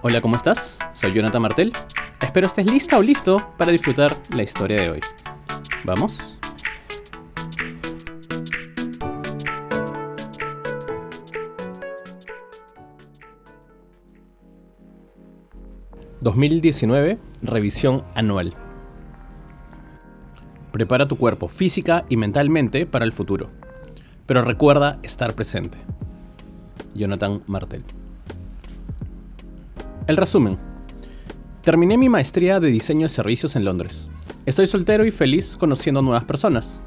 Hola, ¿cómo estás? Soy Jonathan Martel. Espero estés lista o listo para disfrutar la historia de hoy. ¿Vamos? ...2019, revisión anual. Prepara tu cuerpo física y mentalmente para el futuro. Pero recuerda estar presente. Jonathan Martel. El resumen. Terminé mi maestría de diseño de servicios en Londres. Estoy soltero y feliz conociendo nuevas personas.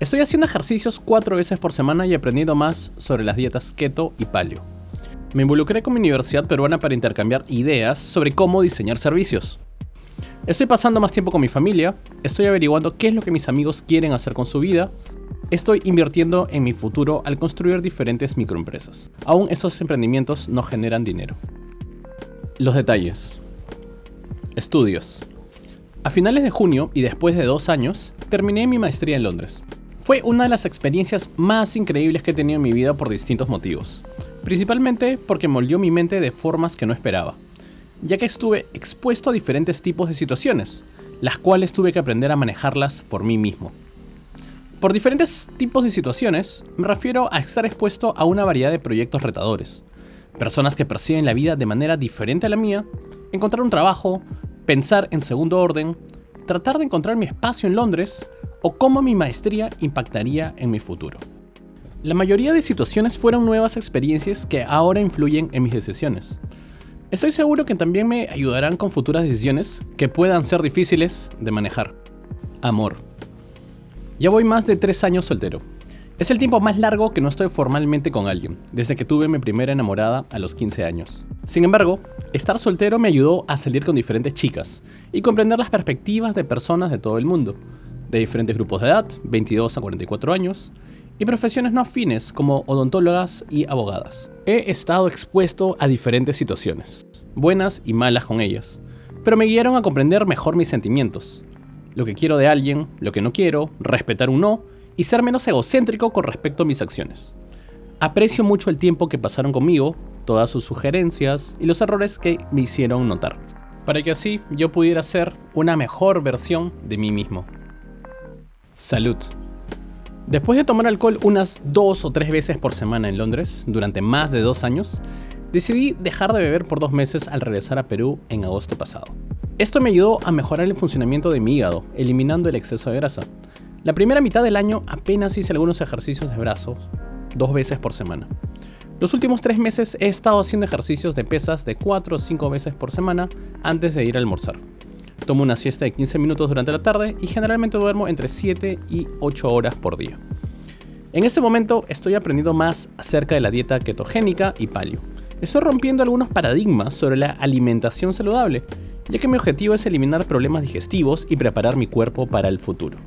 Estoy haciendo ejercicios cuatro veces por semana y aprendiendo más sobre las dietas keto y paleo. Me involucré con mi universidad peruana para intercambiar ideas sobre cómo diseñar servicios. Estoy pasando más tiempo con mi familia, estoy averiguando qué es lo que mis amigos quieren hacer con su vida, estoy invirtiendo en mi futuro al construir diferentes microempresas. Aún estos emprendimientos no generan dinero. Los detalles. Estudios. A finales de junio y después de dos años, terminé mi maestría en Londres. Fue una de las experiencias más increíbles que he tenido en mi vida por distintos motivos. Principalmente porque moldeó mi mente de formas que no esperaba, ya que estuve expuesto a diferentes tipos de situaciones, las cuales tuve que aprender a manejarlas por mí mismo. Por diferentes tipos de situaciones, me refiero a estar expuesto a una variedad de proyectos retadores, personas que perciben la vida de manera diferente a la mía, encontrar un trabajo, pensar en segundo orden, tratar de encontrar mi espacio en Londres o cómo mi maestría impactaría en mi futuro. La mayoría de situaciones fueron nuevas experiencias que ahora influyen en mis decisiones. Estoy seguro que también me ayudarán con futuras decisiones que puedan ser difíciles de manejar. Amor. Ya voy más de tres años soltero. Es el tiempo más largo que no estoy formalmente con alguien, desde que tuve mi primera enamorada a los 15 años. Sin embargo, estar soltero me ayudó a salir con diferentes chicas y comprender las perspectivas de personas de todo el mundo, de diferentes grupos de edad, 22 a 44 años, y profesiones no afines como odontólogas y abogadas. He estado expuesto a diferentes situaciones, buenas y malas con ellas, pero me guiaron a comprender mejor mis sentimientos, lo que quiero de alguien, lo que no quiero, respetar un no, y ser menos egocéntrico con respecto a mis acciones. Aprecio mucho el tiempo que pasaron conmigo, todas sus sugerencias y los errores que me hicieron notar, para que así yo pudiera ser una mejor versión de mí mismo. Salud. Después de tomar alcohol unas dos o tres veces por semana en Londres, durante más de dos años, decidí dejar de beber por dos meses al regresar a Perú en agosto pasado. Esto me ayudó a mejorar el funcionamiento de mi hígado, eliminando el exceso de grasa, la primera mitad del año apenas hice algunos ejercicios de brazos, dos veces por semana. Los últimos tres meses he estado haciendo ejercicios de pesas de 4 o 5 veces por semana antes de ir a almorzar. Tomo una siesta de 15 minutos durante la tarde y generalmente duermo entre 7 y 8 horas por día. En este momento estoy aprendiendo más acerca de la dieta ketogénica y paleo. Estoy rompiendo algunos paradigmas sobre la alimentación saludable, ya que mi objetivo es eliminar problemas digestivos y preparar mi cuerpo para el futuro.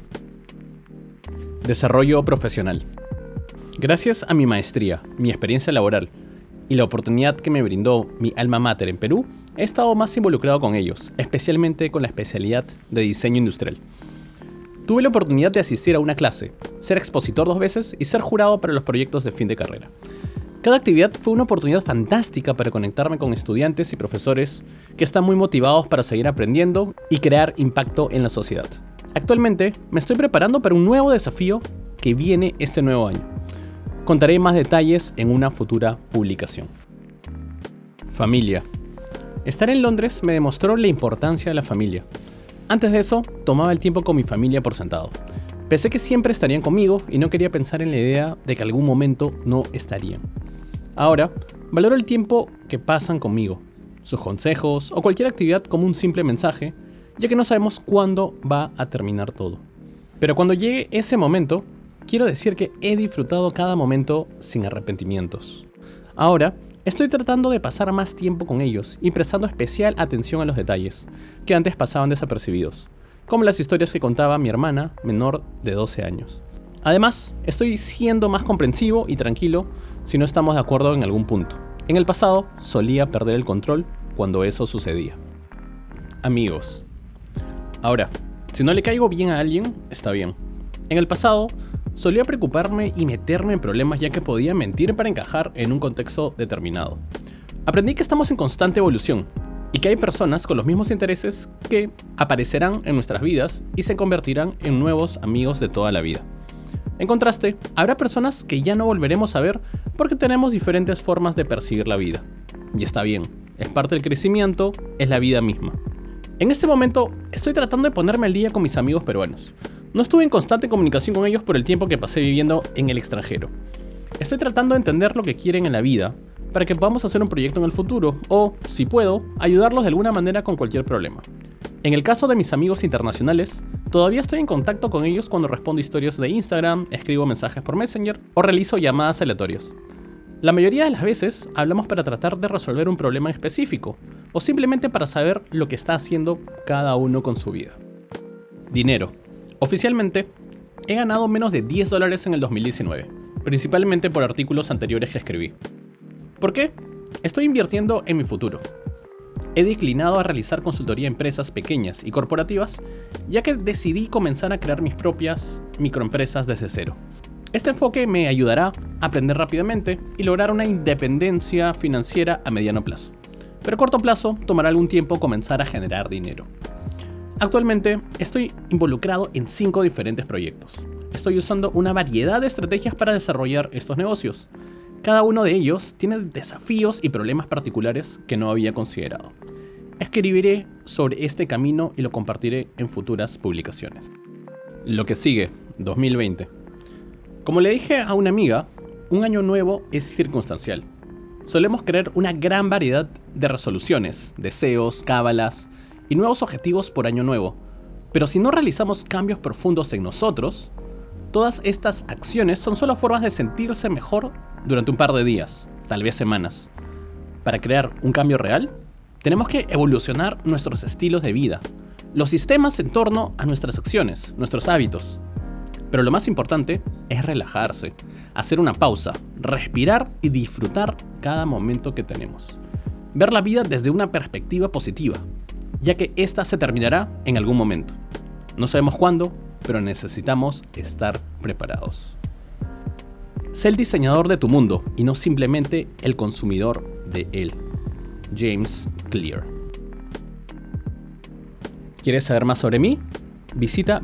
Desarrollo profesional. Gracias a mi maestría, mi experiencia laboral y la oportunidad que me brindó mi alma mater en Perú, he estado más involucrado con ellos, especialmente con la especialidad de diseño industrial. Tuve la oportunidad de asistir a una clase, ser expositor dos veces y ser jurado para los proyectos de fin de carrera. Cada actividad fue una oportunidad fantástica para conectarme con estudiantes y profesores que están muy motivados para seguir aprendiendo y crear impacto en la sociedad. Actualmente me estoy preparando para un nuevo desafío que viene este nuevo año. Contaré más detalles en una futura publicación. Familia. Estar en Londres me demostró la importancia de la familia. Antes de eso, tomaba el tiempo con mi familia por sentado. Pensé que siempre estarían conmigo y no quería pensar en la idea de que algún momento no estarían. Ahora, valoro el tiempo que pasan conmigo, sus consejos o cualquier actividad como un simple mensaje ya que no sabemos cuándo va a terminar todo. Pero cuando llegue ese momento, quiero decir que he disfrutado cada momento sin arrepentimientos. Ahora, estoy tratando de pasar más tiempo con ellos y prestando especial atención a los detalles, que antes pasaban desapercibidos, como las historias que contaba mi hermana menor de 12 años. Además, estoy siendo más comprensivo y tranquilo si no estamos de acuerdo en algún punto. En el pasado solía perder el control cuando eso sucedía. Amigos, Ahora, si no le caigo bien a alguien, está bien. En el pasado, solía preocuparme y meterme en problemas ya que podía mentir para encajar en un contexto determinado. Aprendí que estamos en constante evolución y que hay personas con los mismos intereses que aparecerán en nuestras vidas y se convertirán en nuevos amigos de toda la vida. En contraste, habrá personas que ya no volveremos a ver porque tenemos diferentes formas de percibir la vida. Y está bien, es parte del crecimiento, es la vida misma. En este momento estoy tratando de ponerme al día con mis amigos peruanos. No estuve en constante comunicación con ellos por el tiempo que pasé viviendo en el extranjero. Estoy tratando de entender lo que quieren en la vida para que podamos hacer un proyecto en el futuro o, si puedo, ayudarlos de alguna manera con cualquier problema. En el caso de mis amigos internacionales, todavía estoy en contacto con ellos cuando respondo historias de Instagram, escribo mensajes por Messenger o realizo llamadas aleatorias. La mayoría de las veces hablamos para tratar de resolver un problema específico o simplemente para saber lo que está haciendo cada uno con su vida. Dinero. Oficialmente, he ganado menos de 10 dólares en el 2019, principalmente por artículos anteriores que escribí. ¿Por qué? Estoy invirtiendo en mi futuro. He declinado a realizar consultoría a empresas pequeñas y corporativas, ya que decidí comenzar a crear mis propias microempresas desde cero. Este enfoque me ayudará a aprender rápidamente y lograr una independencia financiera a mediano plazo. Pero a corto plazo tomará algún tiempo comenzar a generar dinero. Actualmente estoy involucrado en cinco diferentes proyectos. Estoy usando una variedad de estrategias para desarrollar estos negocios, cada uno de ellos tiene desafíos y problemas particulares que no había considerado. Escribiré sobre este camino y lo compartiré en futuras publicaciones. Lo que sigue, 2020. Como le dije a una amiga, un año nuevo es circunstancial. Solemos querer una gran variedad de resoluciones, deseos, cábalas y nuevos objetivos por año nuevo. Pero si no realizamos cambios profundos en nosotros, todas estas acciones son solo formas de sentirse mejor durante un par de días, tal vez semanas. Para crear un cambio real, tenemos que evolucionar nuestros estilos de vida, los sistemas en torno a nuestras acciones, nuestros hábitos. Pero lo más importante es relajarse, hacer una pausa, respirar y disfrutar cada momento que tenemos. Ver la vida desde una perspectiva positiva, ya que ésta se terminará en algún momento. No sabemos cuándo, pero necesitamos estar preparados. Sé el diseñador de tu mundo y no simplemente el consumidor de él. James Clear. ¿Quieres saber más sobre mí? Visita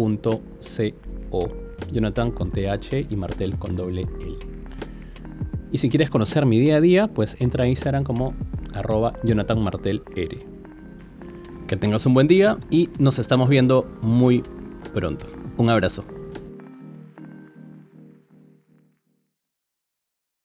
www.jonathanmartel.co. Jonathan con TH y Martel con doble L. Y si quieres conocer mi día a día, pues entra a Instagram como arroba jonathanmartelr. Que tengas un buen día y nos estamos viendo muy pronto. Un abrazo.